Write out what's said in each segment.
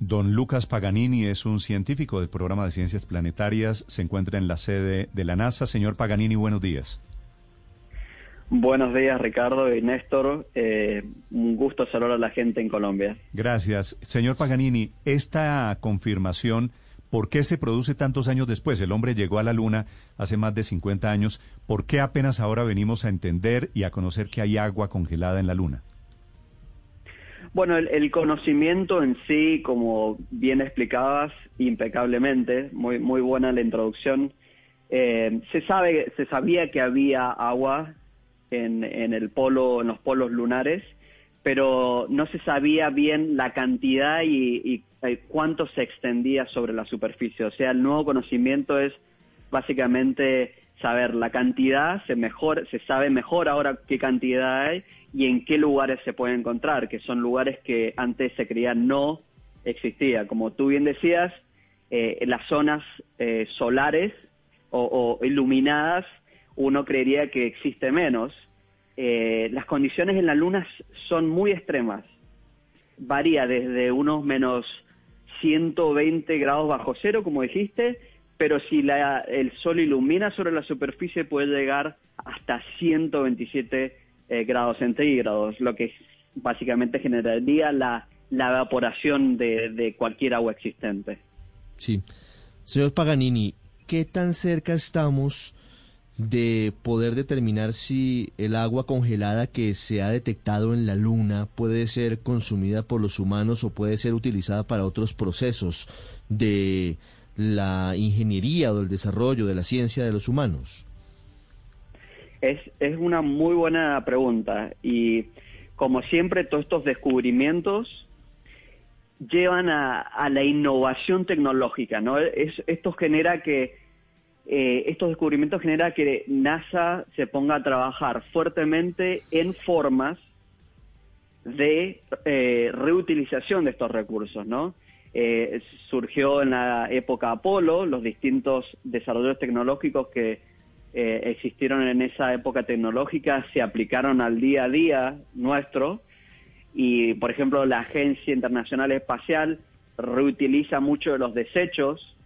Don Lucas Paganini es un científico del programa de ciencias planetarias. Se encuentra en la sede de la NASA. Señor Paganini, buenos días. Buenos días, Ricardo y Néstor. Eh, un gusto saludar a la gente en Colombia. Gracias. Señor Paganini, esta confirmación, ¿por qué se produce tantos años después? El hombre llegó a la Luna hace más de 50 años. ¿Por qué apenas ahora venimos a entender y a conocer que hay agua congelada en la Luna? Bueno, el, conocimiento en sí, como bien explicabas impecablemente, muy, muy buena la introducción. Eh, se sabe, se sabía que había agua en, en el polo, en los polos lunares, pero no se sabía bien la cantidad y, y, eh, cuánto se extendía sobre la superficie. O sea, el nuevo conocimiento es básicamente saber la cantidad, se mejor, se sabe mejor ahora qué cantidad hay y en qué lugares se puede encontrar, que son lugares que antes se creía no existía. Como tú bien decías, eh, las zonas eh, solares o, o iluminadas uno creería que existe menos. Eh, las condiciones en la Luna son muy extremas. Varía desde unos menos 120 grados bajo cero, como dijiste, pero si la, el sol ilumina sobre la superficie puede llegar hasta 127 eh, grados centígrados, lo que básicamente generaría la, evaporación de, de cualquier agua existente. Sí. Señor Paganini, ¿qué tan cerca estamos de poder determinar si el agua congelada que se ha detectado en la Luna puede ser consumida por los humanos o puede ser utilizada para otros procesos de la ingeniería o del desarrollo de la ciencia de los humanos? Es, es una muy buena pregunta y como siempre todos estos descubrimientos llevan a, la innovación tecnológica, ¿no? Es, esto genera que eh, estos descubrimientos genera que NASA se ponga a trabajar fuertemente en formas de eh, reutilización de estos recursos, ¿no? Eh, surgió en la época Apolo los distintos desarrollos tecnológicos que eh, existieron en esa época tecnológica se aplicaron al día a día nuestro y, por ejemplo, la Agencia Internacional Espacial reutiliza mucho de los desechos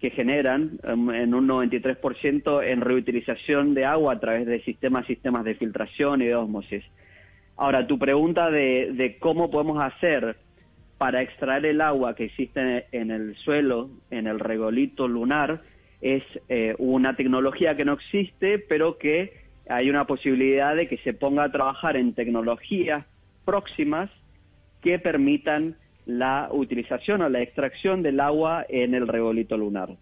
que generan um, en un 93% en reutilización de agua a través de sistemas, sistemas de filtración y de osmosis. Ahora, tu pregunta de, de cómo podemos hacer para extraer el agua que existe en el suelo, en el regolito lunar, es eh, una tecnología que no existe, pero que hay una posibilidad de que se ponga a trabajar en tecnologías próximas que permitan la utilización o la extracción del agua en el regolito lunar.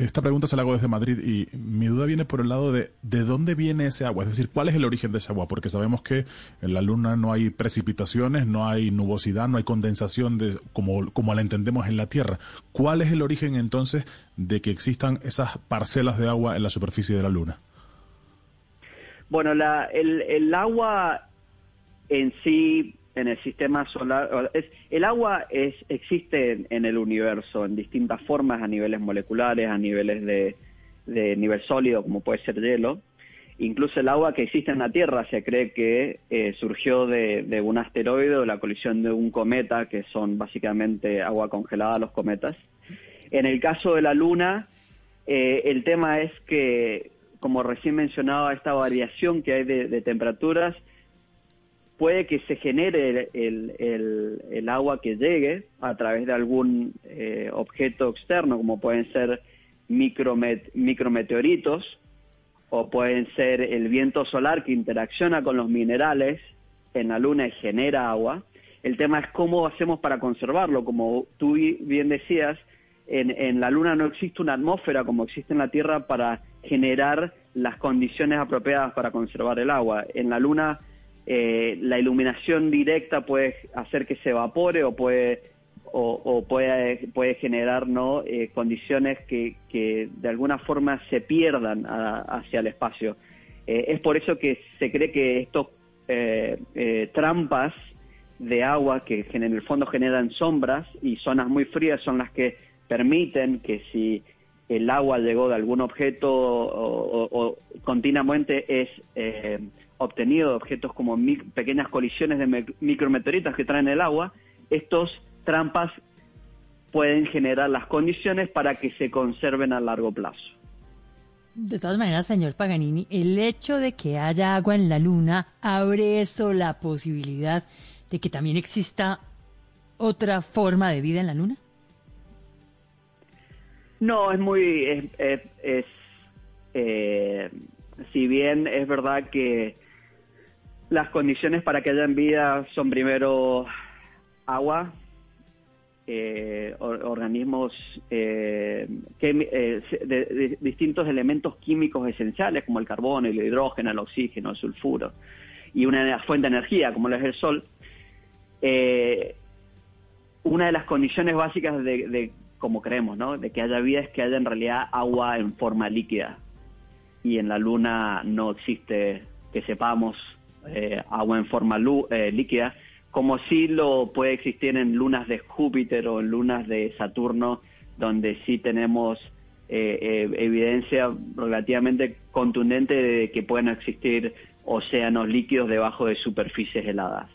Esta pregunta se la hago desde Madrid y mi duda viene por el lado de de dónde viene ese agua, es decir, cuál es el origen de ese agua, porque sabemos que en la Luna no hay precipitaciones, no hay nubosidad, no hay condensación de, como, como la entendemos en la Tierra. ¿Cuál es el origen entonces de que existan esas parcelas de agua en la superficie de la Luna? Bueno, la, el agua en sí en el sistema solar. El agua es, existe en, en, el universo en distintas formas, a niveles moleculares, a niveles de, de, nivel sólido, como puede ser hielo. Incluso el agua que existe en la Tierra se cree que eh, surgió de, un asteroide o la colisión de un cometa, que son básicamente agua congelada los cometas. En el caso de la Luna, eh, el tema es que, como recién mencionaba, esta variación que hay de temperaturas, puede que se genere el, el, agua que llegue a través de algún eh, objeto externo, como pueden ser micromet micrometeoritos o pueden ser el viento solar que interacciona con los minerales en la Luna y genera agua. El tema es cómo hacemos para conservarlo. Como tú bien decías, en, en la Luna no existe una atmósfera como existe en la Tierra para generar las condiciones apropiadas para conservar el agua. En la Luna eh, la iluminación directa puede hacer que se evapore o puede o, puede, puede generar no eh, condiciones que, que, de alguna forma se pierdan a, hacia el espacio. Eh, es por eso que se cree que estos trampas de agua que en el fondo generan sombras y zonas muy frías son las que permiten que si el agua llegó de algún objeto o, o, continuamente es obtenido de objetos como pequeñas colisiones de micrometeoritas que traen el agua, estos trampas pueden generar las condiciones para que se conserven a largo plazo. De todas maneras, señor Paganini, el hecho de que haya agua en la Luna abre eso la posibilidad de que también exista otra forma de vida en la Luna? No, es muy... Es, es, es eh, si bien es verdad que las condiciones para que haya vida son primero agua, eh, organismos, eh, eh, de, distintos elementos químicos esenciales como el carbono, el hidrógeno, el oxígeno, el sulfuro, y una fuente de energía como lo es el sol, eh, una de las condiciones básicas de, de, como creemos, ¿no? de que haya vida es que haya en realidad agua en forma líquida. Y en la Luna no existe, que sepamos, eh, agua en forma eh, líquida, como sí lo puede existir en lunas de Júpiter o en lunas de Saturno, donde sí tenemos eh, evidencia relativamente contundente de que pueden existir océanos líquidos debajo de superficies heladas.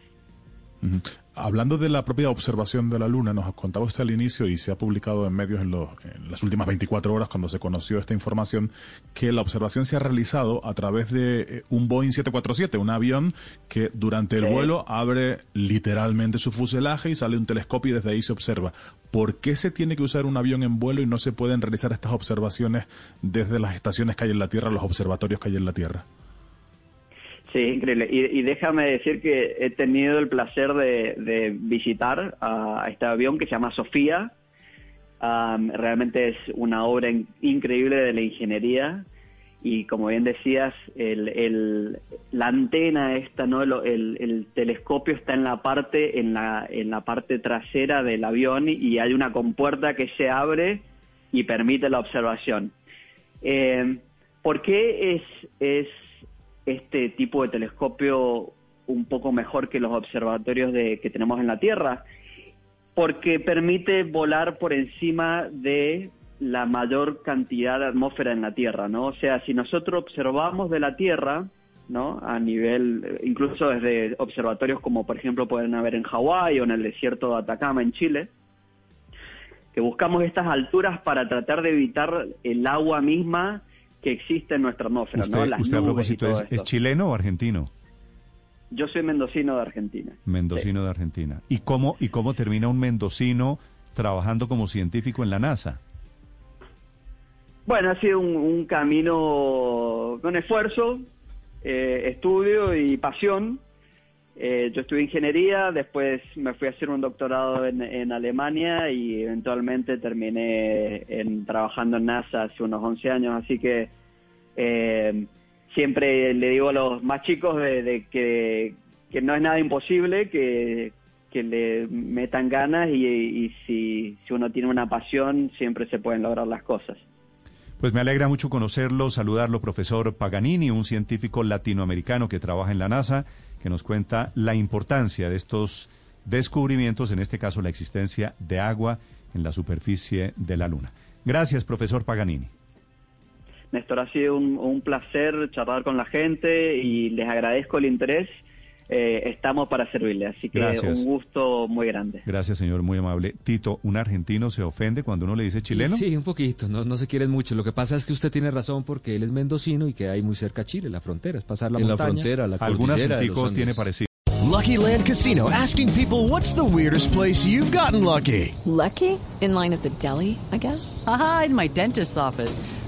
Hablando de la propia observación de la Luna, nos contaba usted al inicio y se ha publicado en medios en, los, en, las últimas 24 horas cuando se conoció esta información, que la observación se ha realizado a través de un Boeing 747, un avión que durante el vuelo abre literalmente su fuselaje y sale un telescopio y desde ahí se observa. ¿Por qué se tiene que usar un avión en vuelo y no se pueden realizar estas observaciones desde las estaciones que hay en la Tierra, los observatorios que hay en la Tierra? Sí, increíble. Y, déjame decir que he tenido el placer de, visitar a este avión que se llama Sofía. Realmente es una obra in, increíble de la ingeniería y como bien decías, la antena esta, ¿no? El, el, telescopio está en la parte en la, en la parte trasera del avión y hay una compuerta que se abre y permite la observación. Eh, ¿Por qué es este tipo de telescopio un poco mejor que los observatorios de, que tenemos en la Tierra, porque permite volar por encima de la mayor cantidad de atmósfera en la Tierra, ¿no? O sea, si nosotros observamos de la Tierra, ¿no? A nivel, incluso desde observatorios como por ejemplo pueden haber en Hawái o en el desierto de Atacama en Chile, que buscamos estas alturas para tratar de evitar el agua misma que existe en nuestra atmósfera, usted, ¿no? Las usted a propósito, es, esto. ¿es chileno o argentino? Yo soy mendocino de Argentina. Mendocino de Argentina. ¿Y cómo, ¿Y cómo termina un mendocino trabajando como científico en la NASA? Bueno, ha sido un, un camino con esfuerzo, eh, estudio y pasión. Eh, yo estudié ingeniería, después me fui a hacer un doctorado en, en Alemania y eventualmente terminé en, trabajando en NASA hace unos 11 años, así que eh, siempre le digo a los más chicos de, que, no es nada imposible, que, que le metan ganas y, y si, si uno tiene una pasión siempre se pueden lograr las cosas. Pues me alegra mucho conocerlo, saludarlo, profesor Paganini, un científico latinoamericano que trabaja en la NASA, que nos cuenta la importancia de estos descubrimientos, en este caso la existencia de agua en la superficie de la Luna. Gracias, profesor Paganini. Néstor, ha sido un, un placer charlar con la gente y les agradezco el interés. Eh, estamos para servirle, así que Gracias. un gusto muy grande. Gracias, señor, muy amable. Tito, ¿un argentino se ofende cuando uno le dice chileno? Sí, un poquito, no, no se quieren mucho. Lo que pasa es que usted tiene razón porque él es mendocino y que hay muy cerca a Chile, la frontera, es pasar la en montaña. la frontera, la Algunas tiene parecido. Lucky Land Casino asking people what's the weirdest place you've gotten lucky? Lucky? In line at the deli, I guess? Aha, in my dentist's office.